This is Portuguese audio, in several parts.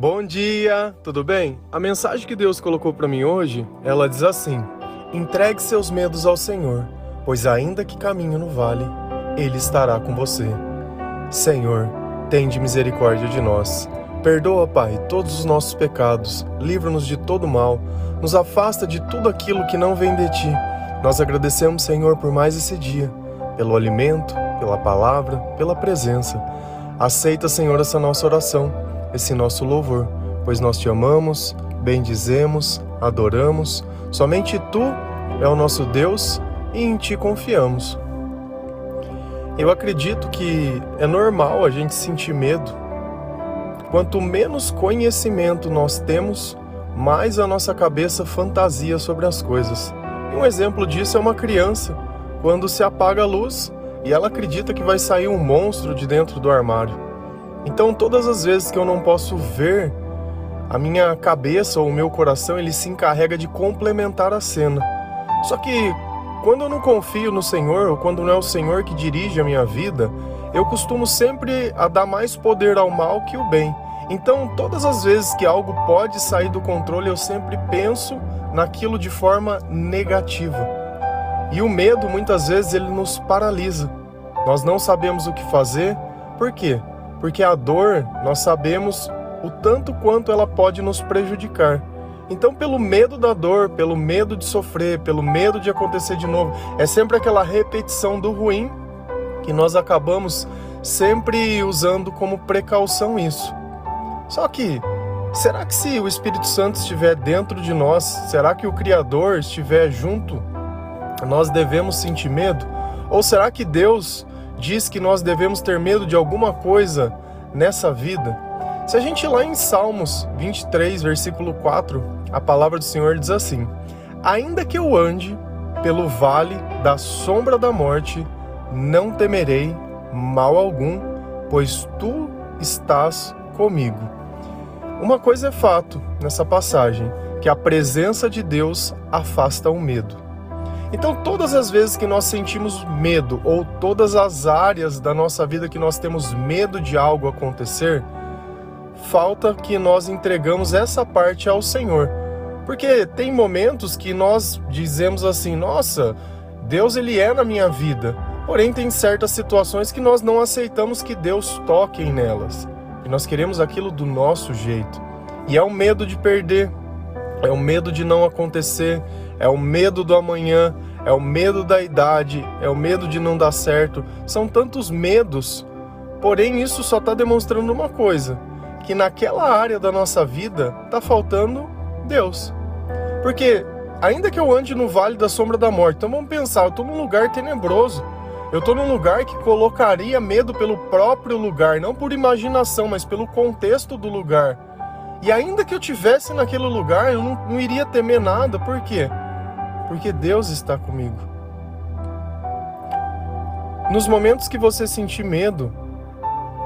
Bom dia, tudo bem? A mensagem que Deus colocou para mim hoje, ela diz assim: Entregue seus medos ao Senhor, pois ainda que caminhe no vale, ele estará com você. Senhor, tende misericórdia de nós. Perdoa, Pai, todos os nossos pecados, livra-nos de todo mal, nos afasta de tudo aquilo que não vem de ti. Nós agradecemos, Senhor, por mais esse dia, pelo alimento, pela palavra, pela presença. Aceita, Senhor, essa nossa oração, esse nosso louvor, pois nós te amamos, bendizemos, adoramos. Somente tu é o nosso Deus e em ti confiamos. Eu acredito que é normal a gente sentir medo. Quanto menos conhecimento nós temos, mais a nossa cabeça fantasia sobre as coisas. E um exemplo disso é uma criança. Quando se apaga a luz, e ela acredita que vai sair um monstro de dentro do armário. Então, todas as vezes que eu não posso ver, a minha cabeça ou o meu coração ele se encarrega de complementar a cena. Só que quando eu não confio no Senhor, ou quando não é o Senhor que dirige a minha vida, eu costumo sempre a dar mais poder ao mal que o bem. Então, todas as vezes que algo pode sair do controle, eu sempre penso naquilo de forma negativa. E o medo muitas vezes ele nos paralisa. Nós não sabemos o que fazer. Por quê? Porque a dor, nós sabemos o tanto quanto ela pode nos prejudicar. Então, pelo medo da dor, pelo medo de sofrer, pelo medo de acontecer de novo, é sempre aquela repetição do ruim que nós acabamos sempre usando como precaução isso. Só que, será que se o Espírito Santo estiver dentro de nós, será que o Criador estiver junto nós devemos sentir medo? Ou será que Deus diz que nós devemos ter medo de alguma coisa nessa vida? Se a gente ir lá em Salmos 23, versículo 4, a palavra do Senhor diz assim: Ainda que eu ande pelo vale da sombra da morte, não temerei mal algum, pois tu estás comigo. Uma coisa é fato nessa passagem, que a presença de Deus afasta o medo. Então, todas as vezes que nós sentimos medo, ou todas as áreas da nossa vida que nós temos medo de algo acontecer, falta que nós entregamos essa parte ao Senhor. Porque tem momentos que nós dizemos assim: nossa, Deus ele é na minha vida. Porém, tem certas situações que nós não aceitamos que Deus toque nelas. E nós queremos aquilo do nosso jeito. E é o medo de perder, é o medo de não acontecer, é o medo do amanhã, é o medo da idade, é o medo de não dar certo. São tantos medos, porém isso só está demonstrando uma coisa: que naquela área da nossa vida está faltando Deus. Porque, ainda que eu ande no vale da sombra da morte, então vamos pensar, eu estou num lugar tenebroso. Eu estou num lugar que colocaria medo pelo próprio lugar, não por imaginação, mas pelo contexto do lugar. E ainda que eu tivesse naquele lugar, eu não, não iria temer nada, por quê? porque Deus está comigo. Nos momentos que você sentir medo,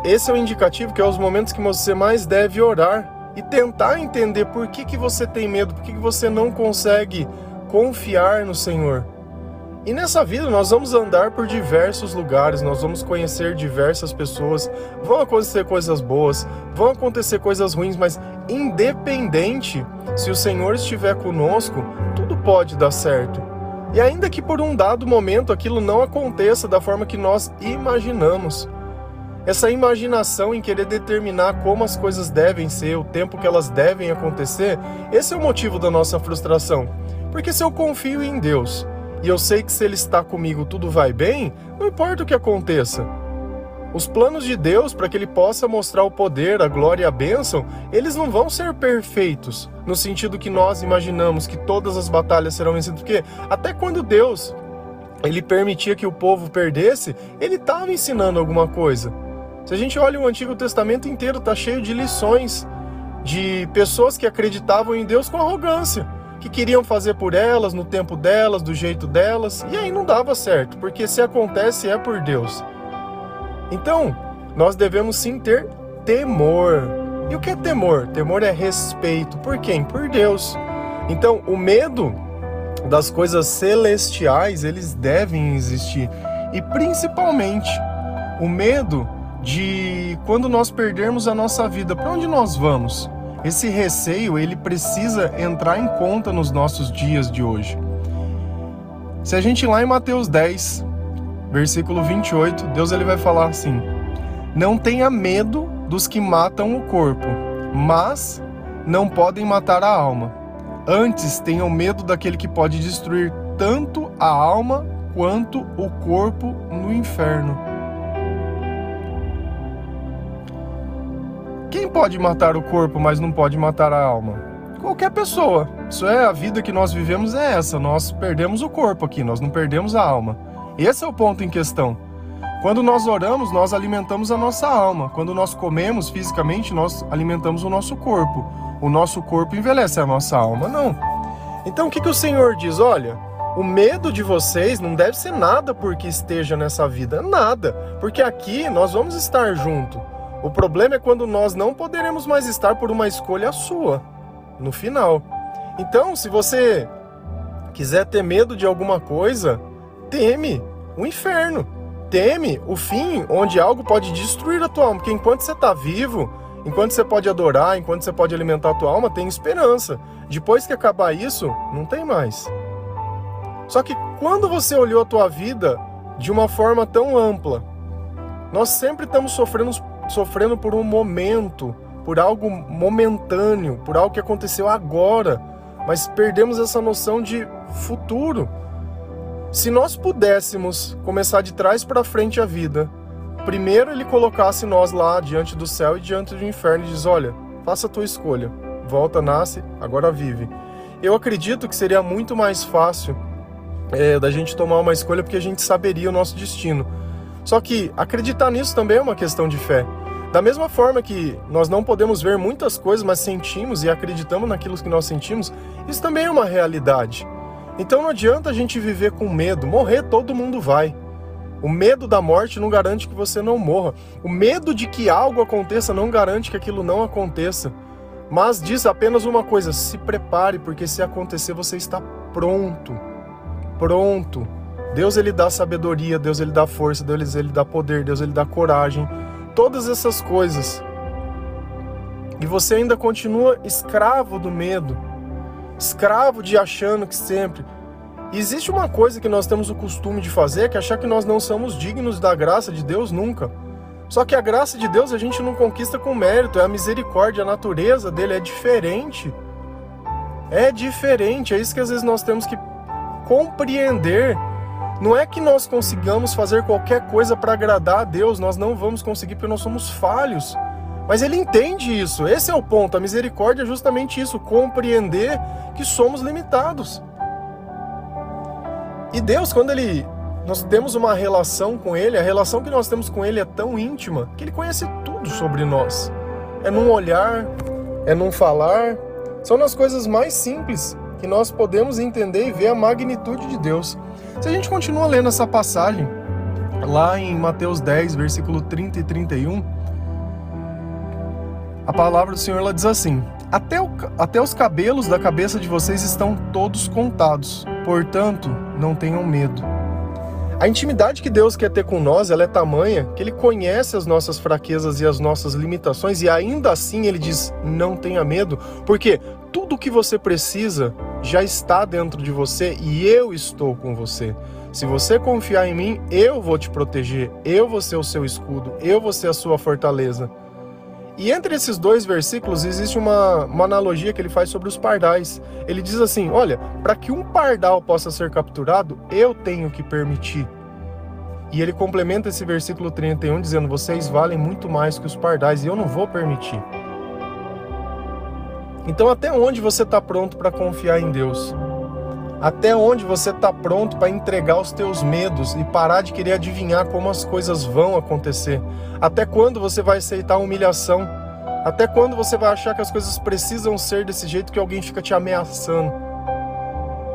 esse é o indicativo que é os momentos que você mais deve orar e tentar entender por que, que você tem medo, por que, que você não consegue confiar no Senhor. E nessa vida nós vamos andar por diversos lugares, nós vamos conhecer diversas pessoas, vão acontecer coisas boas, vão acontecer coisas ruins, mas independente se o Senhor estiver conosco, tudo pode dar certo. E ainda que por um dado momento aquilo não aconteça da forma que nós imaginamos, essa imaginação em querer determinar como as coisas devem ser, o tempo que elas devem acontecer, esse é o motivo da nossa frustração. Porque se eu confio em Deus, e eu sei que se Ele está comigo tudo vai bem, não importa o que aconteça. Os planos de Deus para que Ele possa mostrar o poder, a glória e a bênção, eles não vão ser perfeitos, no sentido que nós imaginamos que todas as batalhas serão vencidas, porque até quando Deus ele permitia que o povo perdesse, ele estava ensinando alguma coisa. Se a gente olha o Antigo Testamento inteiro, está cheio de lições de pessoas que acreditavam em Deus com arrogância que queriam fazer por elas, no tempo delas, do jeito delas, e aí não dava certo, porque se acontece é por Deus. Então, nós devemos sim ter temor. E o que é temor? Temor é respeito. Por quem? Por Deus. Então, o medo das coisas celestiais, eles devem existir. E principalmente, o medo de quando nós perdermos a nossa vida, para onde nós vamos? Esse receio, ele precisa entrar em conta nos nossos dias de hoje. Se a gente ir lá em Mateus 10, versículo 28, Deus ele vai falar assim: Não tenha medo dos que matam o corpo, mas não podem matar a alma. Antes tenham medo daquele que pode destruir tanto a alma quanto o corpo no inferno. Pode matar o corpo, mas não pode matar a alma? Qualquer pessoa. Isso é a vida que nós vivemos é essa. Nós perdemos o corpo aqui, nós não perdemos a alma. Esse é o ponto em questão. Quando nós oramos, nós alimentamos a nossa alma. Quando nós comemos fisicamente, nós alimentamos o nosso corpo. O nosso corpo envelhece, a nossa alma não. Então o que, que o Senhor diz? Olha, o medo de vocês não deve ser nada porque esteja nessa vida, nada, porque aqui nós vamos estar junto. O problema é quando nós não poderemos mais estar por uma escolha sua no final. Então, se você quiser ter medo de alguma coisa, teme o inferno. Teme o fim onde algo pode destruir a tua alma, porque enquanto você está vivo, enquanto você pode adorar, enquanto você pode alimentar a tua alma, tem esperança. Depois que acabar isso, não tem mais. Só que quando você olhou a tua vida de uma forma tão ampla, nós sempre estamos sofrendo, sofrendo por um momento, por algo momentâneo, por algo que aconteceu agora, mas perdemos essa noção de futuro. Se nós pudéssemos começar de trás para frente a vida, primeiro ele colocasse nós lá diante do céu e diante do inferno e diz: Olha, faça a tua escolha, volta, nasce, agora vive. Eu acredito que seria muito mais fácil é, da gente tomar uma escolha porque a gente saberia o nosso destino. Só que acreditar nisso também é uma questão de fé. Da mesma forma que nós não podemos ver muitas coisas, mas sentimos e acreditamos naquilo que nós sentimos, isso também é uma realidade. Então não adianta a gente viver com medo. Morrer todo mundo vai. O medo da morte não garante que você não morra. O medo de que algo aconteça não garante que aquilo não aconteça. Mas diz apenas uma coisa: se prepare, porque se acontecer você está pronto pronto. Deus ele dá sabedoria, Deus ele dá força, Deus ele dá poder, Deus ele dá coragem, todas essas coisas. E você ainda continua escravo do medo, escravo de achando que sempre. E existe uma coisa que nós temos o costume de fazer, que é achar que nós não somos dignos da graça de Deus nunca. Só que a graça de Deus a gente não conquista com mérito, é a misericórdia, a natureza dele é diferente. É diferente, é isso que às vezes nós temos que compreender. Não é que nós consigamos fazer qualquer coisa para agradar a Deus, nós não vamos conseguir porque nós somos falhos. Mas ele entende isso, esse é o ponto. A misericórdia é justamente isso, compreender que somos limitados. E Deus, quando ele nós temos uma relação com ele, a relação que nós temos com ele é tão íntima que ele conhece tudo sobre nós. É num olhar, é num falar, são nas coisas mais simples que nós podemos entender e ver a magnitude de Deus. Se a gente continua lendo essa passagem, lá em Mateus 10, versículo 30 e 31, a palavra do Senhor ela diz assim: até, o, até os cabelos da cabeça de vocês estão todos contados, portanto, não tenham medo. A intimidade que Deus quer ter com nós, ela é tamanha que ele conhece as nossas fraquezas e as nossas limitações e ainda assim ele diz: "Não tenha medo", porque tudo o que você precisa já está dentro de você e eu estou com você. Se você confiar em mim, eu vou te proteger, eu vou ser o seu escudo, eu vou ser a sua fortaleza. E entre esses dois versículos existe uma, uma analogia que ele faz sobre os pardais. Ele diz assim: olha, para que um pardal possa ser capturado, eu tenho que permitir. E ele complementa esse versículo 31 dizendo: vocês valem muito mais que os pardais e eu não vou permitir. Então, até onde você está pronto para confiar em Deus? Até onde você está pronto para entregar os teus medos e parar de querer adivinhar como as coisas vão acontecer? Até quando você vai aceitar a humilhação? Até quando você vai achar que as coisas precisam ser desse jeito que alguém fica te ameaçando?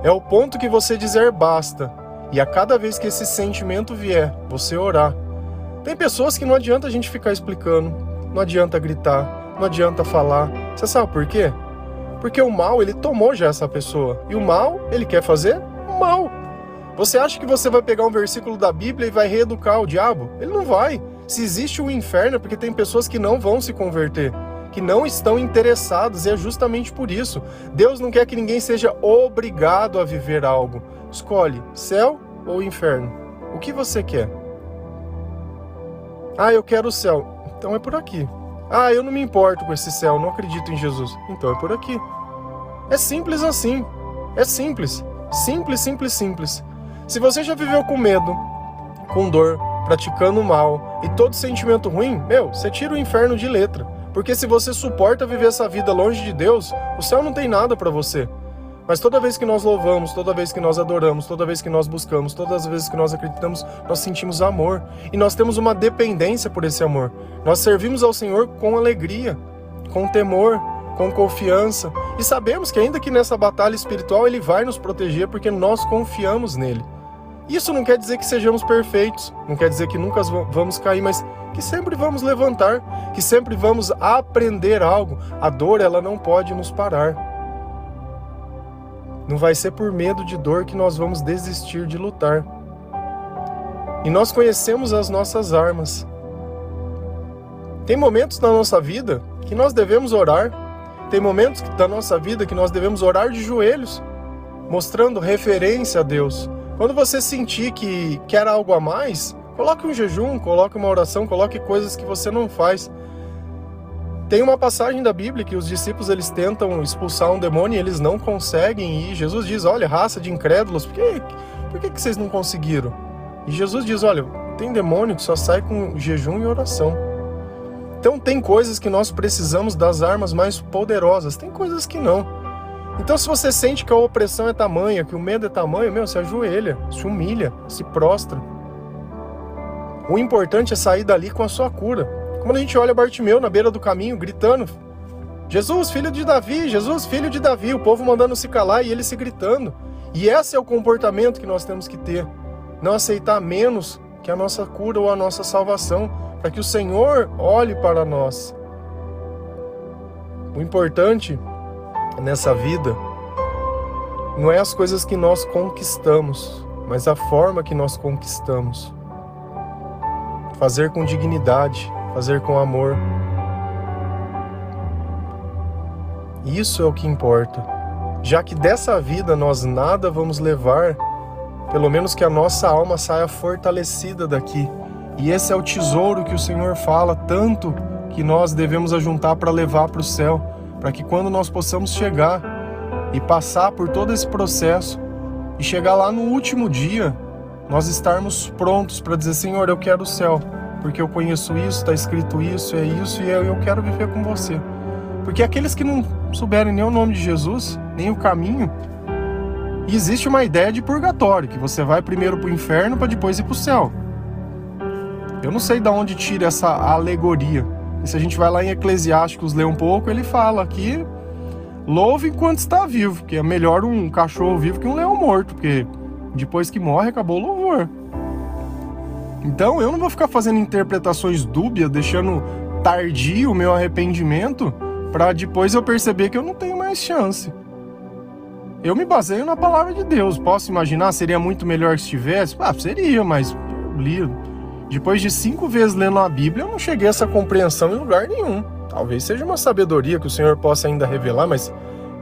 É o ponto que você dizer basta. E a cada vez que esse sentimento vier, você orar. Tem pessoas que não adianta a gente ficar explicando, não adianta gritar, não adianta falar. Você sabe por quê? Porque o mal, ele tomou já essa pessoa. E o mal, ele quer fazer mal. Você acha que você vai pegar um versículo da Bíblia e vai reeducar o diabo? Ele não vai. Se existe o um inferno, é porque tem pessoas que não vão se converter, que não estão interessadas, e é justamente por isso. Deus não quer que ninguém seja obrigado a viver algo. Escolhe céu ou inferno. O que você quer? Ah, eu quero o céu. Então é por aqui. Ah, eu não me importo com esse céu, não acredito em Jesus. Então é por aqui. É simples assim. É simples. Simples, simples, simples. Se você já viveu com medo, com dor, praticando mal e todo sentimento ruim, meu, você tira o inferno de letra. Porque se você suporta viver essa vida longe de Deus, o céu não tem nada para você. Mas toda vez que nós louvamos, toda vez que nós adoramos, toda vez que nós buscamos, todas as vezes que nós acreditamos, nós sentimos amor. E nós temos uma dependência por esse amor. Nós servimos ao Senhor com alegria, com temor, com confiança. E sabemos que ainda que nessa batalha espiritual Ele vai nos proteger porque nós confiamos nele. Isso não quer dizer que sejamos perfeitos, não quer dizer que nunca vamos cair, mas que sempre vamos levantar, que sempre vamos aprender algo. A dor, ela não pode nos parar. Não vai ser por medo de dor que nós vamos desistir de lutar. E nós conhecemos as nossas armas. Tem momentos na nossa vida que nós devemos orar. Tem momentos da nossa vida que nós devemos orar de joelhos, mostrando referência a Deus quando você sentir que quer algo a mais, coloque um jejum, coloque uma oração, coloque coisas que você não faz. Tem uma passagem da Bíblia que os discípulos eles tentam expulsar um demônio e eles não conseguem. E Jesus diz: Olha, raça de incrédulos, por que, por que, que vocês não conseguiram? E Jesus diz: Olha, tem demônio que só sai com jejum e oração. Então, tem coisas que nós precisamos das armas mais poderosas, tem coisas que não. Então, se você sente que a opressão é tamanha, que o medo é tamanho, meu, se ajoelha, se humilha, se prostra. O importante é sair dali com a sua cura. Quando a gente olha Bartimeu na beira do caminho, gritando: Jesus, filho de Davi, Jesus, filho de Davi, o povo mandando se calar e ele se gritando. E esse é o comportamento que nós temos que ter. Não aceitar menos que a nossa cura ou a nossa salvação, para que o Senhor olhe para nós. O importante nessa vida não é as coisas que nós conquistamos, mas a forma que nós conquistamos. Fazer com dignidade, fazer com amor. Isso é o que importa. Já que dessa vida nós nada vamos levar, pelo menos que a nossa alma saia fortalecida daqui. E esse é o tesouro que o Senhor fala tanto que nós devemos ajuntar para levar para o céu para que quando nós possamos chegar e passar por todo esse processo e chegar lá no último dia, nós estarmos prontos para dizer: Senhor, eu quero o céu, porque eu conheço isso, está escrito isso, é isso e eu quero viver com você. Porque aqueles que não souberem nem o nome de Jesus, nem o caminho, existe uma ideia de purgatório, que você vai primeiro para o inferno para depois ir para o céu. Eu não sei de onde tira essa alegoria. E se a gente vai lá em Eclesiásticos ler um pouco, ele fala que louve enquanto está vivo, que é melhor um cachorro vivo que um leão morto, porque depois que morre acabou o louvor. Então eu não vou ficar fazendo interpretações dúbias, deixando tardio o meu arrependimento para depois eu perceber que eu não tenho mais chance. Eu me baseio na palavra de Deus. Posso imaginar, seria muito melhor se tivesse? Ah, seria, mas li depois de cinco vezes lendo a Bíblia, eu não cheguei a essa compreensão em lugar nenhum. Talvez seja uma sabedoria que o Senhor possa ainda revelar, mas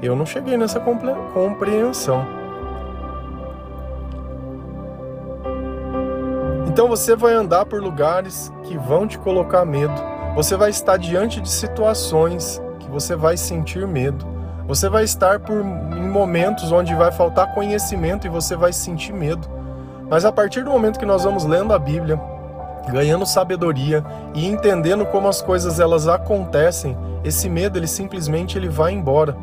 eu não cheguei nessa compreensão. Então você vai andar por lugares que vão te colocar medo. Você vai estar diante de situações que você vai sentir medo. Você vai estar por, em momentos onde vai faltar conhecimento e você vai sentir medo. Mas a partir do momento que nós vamos lendo a Bíblia, ganhando sabedoria e entendendo como as coisas elas acontecem, esse medo ele simplesmente ele vai embora.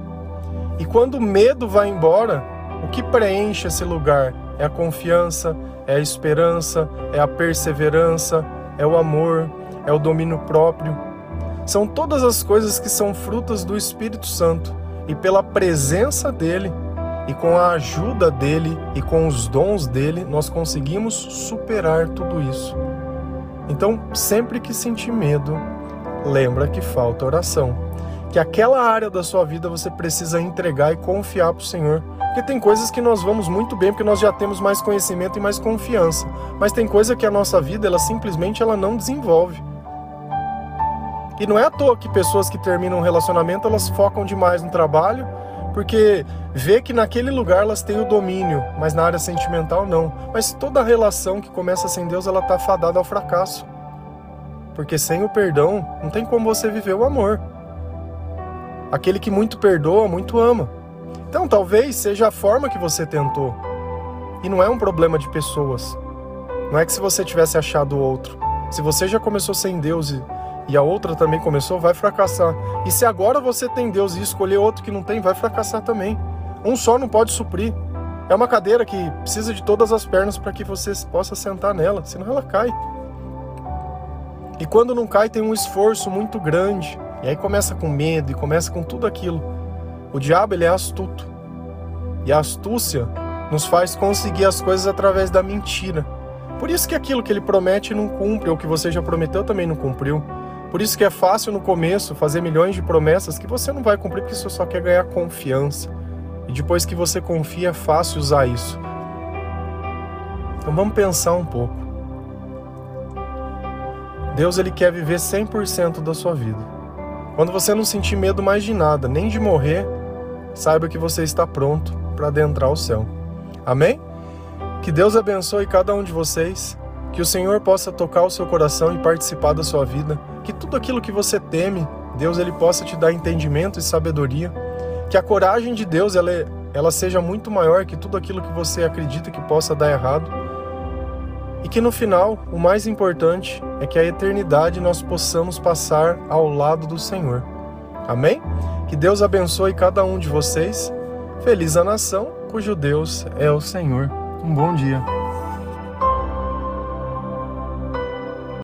E quando o medo vai embora, o que preenche esse lugar é a confiança, é a esperança, é a perseverança, é o amor, é o domínio próprio. São todas as coisas que são frutas do Espírito Santo e pela presença dele e com a ajuda dele e com os dons dele, nós conseguimos superar tudo isso. Então, sempre que sentir medo, lembra que falta oração. Que aquela área da sua vida você precisa entregar e confiar para o Senhor. Porque tem coisas que nós vamos muito bem porque nós já temos mais conhecimento e mais confiança. Mas tem coisa que a nossa vida ela simplesmente ela não desenvolve. E não é à toa que pessoas que terminam um relacionamento, elas focam demais no trabalho, porque vê que naquele lugar elas têm o domínio, mas na área sentimental não. Mas toda relação que começa sem Deus, ela tá fadada ao fracasso. Porque sem o perdão, não tem como você viver o amor. Aquele que muito perdoa, muito ama. Então, talvez seja a forma que você tentou. E não é um problema de pessoas. Não é que se você tivesse achado outro. Se você já começou sem Deus e e a outra também começou, vai fracassar. E se agora você tem Deus e escolher outro que não tem, vai fracassar também. Um só não pode suprir. É uma cadeira que precisa de todas as pernas para que você possa sentar nela, senão ela cai. E quando não cai, tem um esforço muito grande. E aí começa com medo e começa com tudo aquilo. O diabo ele é astuto. E a astúcia nos faz conseguir as coisas através da mentira. Por isso que aquilo que ele promete não cumpre, ou que você já prometeu também não cumpriu. Por isso que é fácil no começo fazer milhões de promessas que você não vai cumprir porque você só quer ganhar confiança. E depois que você confia, é fácil usar isso. Então vamos pensar um pouco. Deus ele quer viver 100% da sua vida. Quando você não sentir medo mais de nada, nem de morrer, saiba que você está pronto para adentrar o céu. Amém? Que Deus abençoe cada um de vocês, que o Senhor possa tocar o seu coração e participar da sua vida que tudo aquilo que você teme, Deus ele possa te dar entendimento e sabedoria, que a coragem de Deus ela, é, ela seja muito maior que tudo aquilo que você acredita que possa dar errado. E que no final, o mais importante é que a eternidade nós possamos passar ao lado do Senhor. Amém? Que Deus abençoe cada um de vocês. Feliz a nação cujo Deus é o Senhor. Um bom dia.